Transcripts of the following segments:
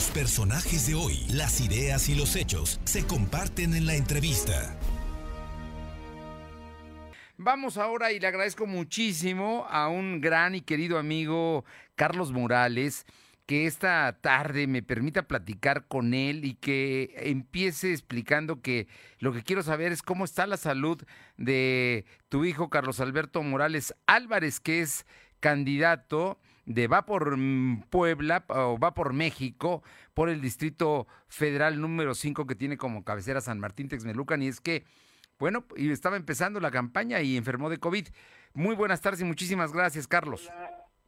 Los personajes de hoy, las ideas y los hechos se comparten en la entrevista. Vamos ahora y le agradezco muchísimo a un gran y querido amigo, Carlos Morales, que esta tarde me permita platicar con él y que empiece explicando que lo que quiero saber es cómo está la salud de tu hijo Carlos Alberto Morales Álvarez, que es candidato de Va por Puebla o Va por México por el Distrito Federal número 5 que tiene como cabecera San Martín Texmelucan y es que bueno, y estaba empezando la campaña y enfermó de COVID. Muy buenas tardes y muchísimas gracias, Carlos.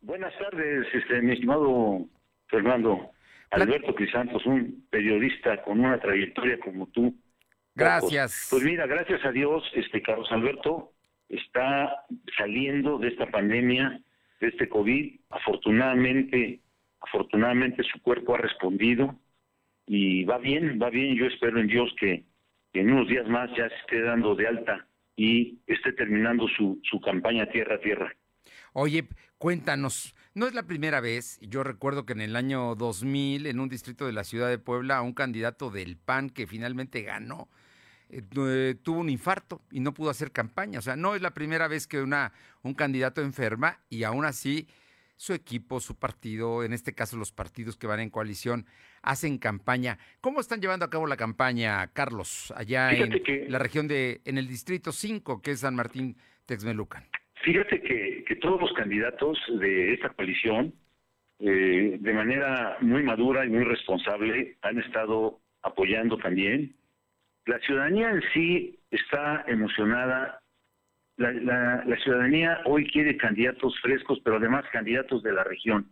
buenas tardes, este, mi estimado Fernando. Alberto Crisantos, un periodista con una trayectoria como tú. Gracias. Pues mira, gracias a Dios, este Carlos Alberto está saliendo de esta pandemia, de este COVID. Afortunadamente, afortunadamente su cuerpo ha respondido y va bien, va bien. Yo espero en Dios que en unos días más ya se esté dando de alta y esté terminando su, su campaña tierra a tierra. Oye, cuéntanos, no es la primera vez, yo recuerdo que en el año 2000, en un distrito de la ciudad de Puebla, un candidato del PAN que finalmente ganó, eh, eh, tuvo un infarto y no pudo hacer campaña. O sea, no es la primera vez que una, un candidato enferma y aún así su equipo, su partido, en este caso los partidos que van en coalición, hacen campaña. ¿Cómo están llevando a cabo la campaña, Carlos, allá en la región de, en el distrito 5, que es San Martín Texmelucan? Fíjate que, que todos los candidatos de esta coalición, eh, de manera muy madura y muy responsable, han estado apoyando también. La ciudadanía en sí está emocionada la, ciudadanía hoy quiere candidatos frescos, pero además candidatos de la región.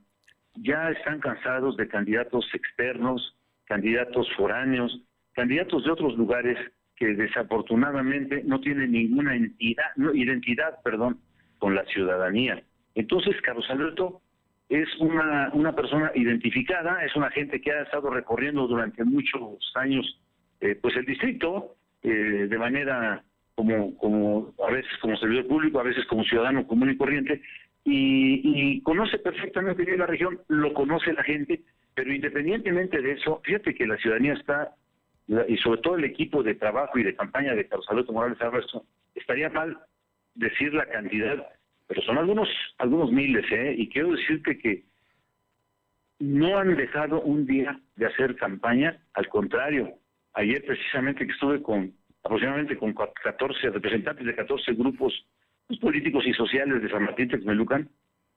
Ya están cansados de candidatos externos, candidatos foráneos, candidatos de otros lugares que desafortunadamente no tienen ninguna entidad, identidad, perdón, con la ciudadanía. Entonces, Carlos Alberto es una persona identificada, es una gente que ha estado recorriendo durante muchos años eh, pues el distrito eh, de manera como, como a veces como servidor público, a veces como ciudadano común y corriente, y, conoce perfectamente bien la región, lo conoce la gente, pero independientemente de eso, fíjate que la ciudadanía está, y sobre todo el equipo de trabajo y de campaña de Carlos Alberto Morales Álvarez, estaría mal decir la cantidad, pero son algunos, algunos miles, ¿eh? Y quiero decirte que no han dejado un día de hacer campaña, al contrario, ayer precisamente que estuve con aproximadamente con 14 representantes de 14 grupos pues, políticos y sociales de San Martín Texmelucan.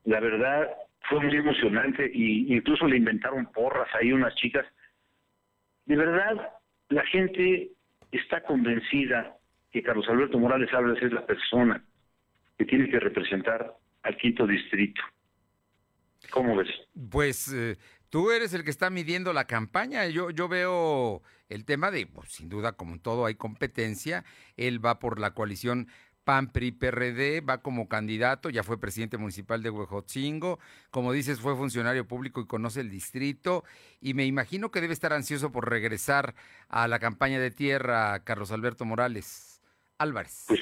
La verdad fue muy emocionante y incluso le inventaron porras ahí unas chicas. De verdad, la gente está convencida que Carlos Alberto Morales Álvarez es la persona que tiene que representar al quinto distrito. ¿Cómo ves? Pues eh, tú eres el que está midiendo la campaña. Yo, yo veo el tema de, pues, sin duda, como en todo hay competencia, él va por la coalición PAN, PRI, PRD, va como candidato, ya fue presidente municipal de Huejotzingo, como dices, fue funcionario público y conoce el distrito, y me imagino que debe estar ansioso por regresar a la campaña de tierra, Carlos Alberto Morales Álvarez. Pues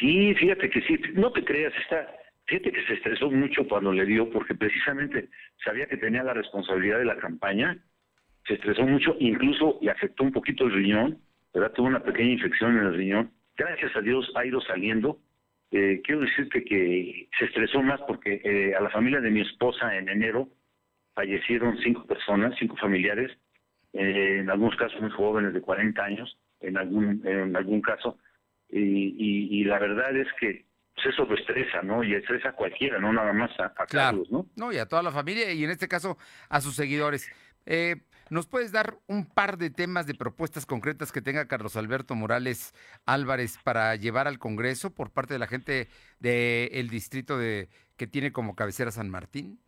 sí, fíjate que sí, no te creas, está, fíjate que se estresó mucho cuando le dio, porque precisamente sabía que tenía la responsabilidad de la campaña, se estresó mucho, incluso le afectó un poquito el riñón, ¿verdad? Tuvo una pequeña infección en el riñón. Gracias a Dios ha ido saliendo. Eh, quiero decirte que se estresó más porque eh, a la familia de mi esposa en enero fallecieron cinco personas, cinco familiares, eh, en algunos casos muy jóvenes de 40 años, en algún en algún caso, y, la verdad es que pues, eso lo estresa, ¿no? Y estresa a cualquiera, no nada más a, a Carlos, ¿no? No, y a toda la familia y en este caso a sus seguidores. Eh, ¿Nos puedes dar un par de temas de propuestas concretas que tenga Carlos Alberto Morales Álvarez para llevar al Congreso por parte de la gente del distrito de que tiene como cabecera San Martín?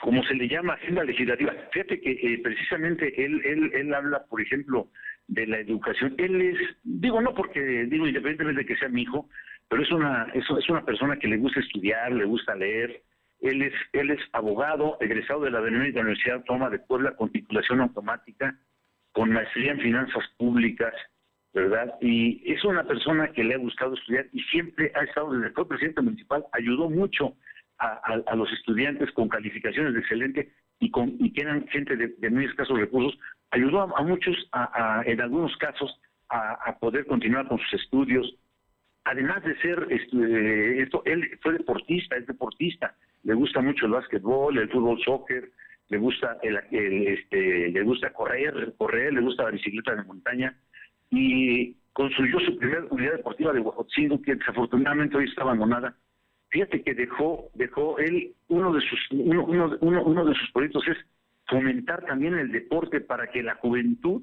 Como se le llama agenda legislativa. Fíjate que eh, precisamente él, él, él habla, por ejemplo, de la educación. Él es, digo no porque, digo independientemente de que sea mi hijo, pero es una, es, es una persona que le gusta estudiar, le gusta leer, él es, él es abogado, egresado de la Benemérita Universidad Toma de Puebla con titulación automática, con maestría en finanzas públicas, ¿verdad? Y es una persona que le ha gustado estudiar y siempre ha estado, desde fue presidente municipal, ayudó mucho a, los estudiantes con calificaciones de excelente y, con, y que eran gente de, muy escasos recursos, ayudó a, muchos, a, en algunos casos, a, poder continuar con sus estudios. Además de ser, este, esto, él fue deportista, es deportista, le gusta mucho el básquetbol, el fútbol, soccer, le gusta el, este, le gusta correr, correr, le gusta la bicicleta de montaña y construyó su primera unidad deportiva de Huajotzingo, que desafortunadamente hoy está abandonada. Fíjate que dejó, dejó él, uno de sus, uno, uno, uno de sus proyectos es fomentar también el deporte para que la juventud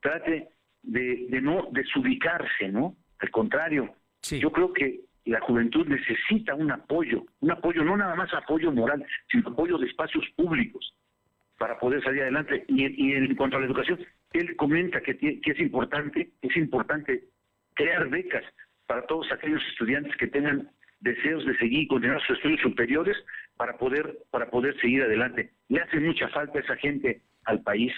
trate de, de no desubicarse, ¿no? Al contrario, yo creo que la juventud necesita un apoyo, un apoyo, no nada más apoyo moral, sino apoyo de espacios públicos para poder salir adelante. Y, en cuanto a la educación, él comenta que, que es importante, es importante crear becas para todos aquellos estudiantes que tengan deseos de seguir y continuar sus estudios superiores para poder para poder seguir adelante. Le hace mucha falta esa gente al país.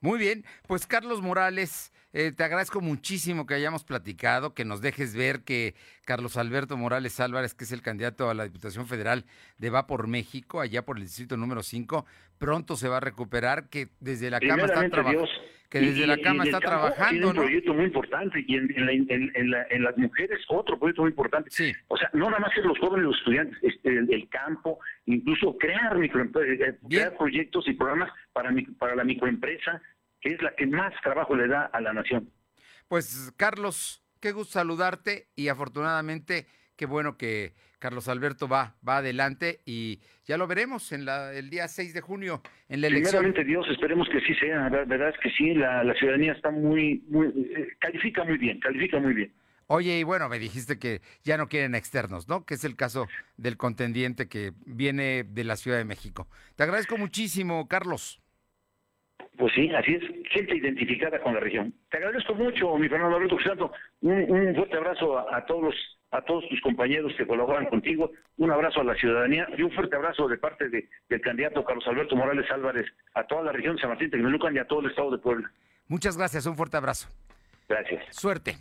Muy bien, pues Carlos Morales, eh, te agradezco muchísimo que hayamos platicado, que nos dejes ver que Carlos Alberto Morales Álvarez, que es el candidato a la Diputación Federal de Va por México, allá por el distrito número 5, pronto se va a recuperar, que desde la Cama está trabajando. Que desde la Cama está trabajando. Un proyecto muy importante y en, las mujeres otro proyecto muy importante. Sí. O sea, no nada más ser los jóvenes, los estudiantes, este, el, campo, incluso crear, micro, eh, crear proyectos y programas para, para la microempresa, que es la que más trabajo le da a la nación. Pues Carlos, qué gusto saludarte y afortunadamente qué bueno que Carlos Alberto va, va adelante y ya lo veremos en la, el día 6 de junio en la elección. Primeramente Dios, esperemos que sí sea, la verdad es que sí, la, la ciudadanía está muy, muy, eh, califica muy bien, califica muy bien. Oye, y bueno, me dijiste que ya no quieren externos, ¿no? Que es el caso del contendiente que viene de la Ciudad de México. Te agradezco muchísimo, Carlos. Pues sí, así es, gente identificada con la región. Te agradezco mucho, mi Fernando Alberto Santo. Un, un fuerte abrazo a, todos a todos tus compañeros que colaboran contigo. Un abrazo a la ciudadanía y un fuerte abrazo de parte de, del candidato Carlos Alberto Morales Álvarez a toda la región de San Martín Tecnolucan y a todo el estado de Puebla. Muchas gracias, un fuerte abrazo. Gracias. Suerte.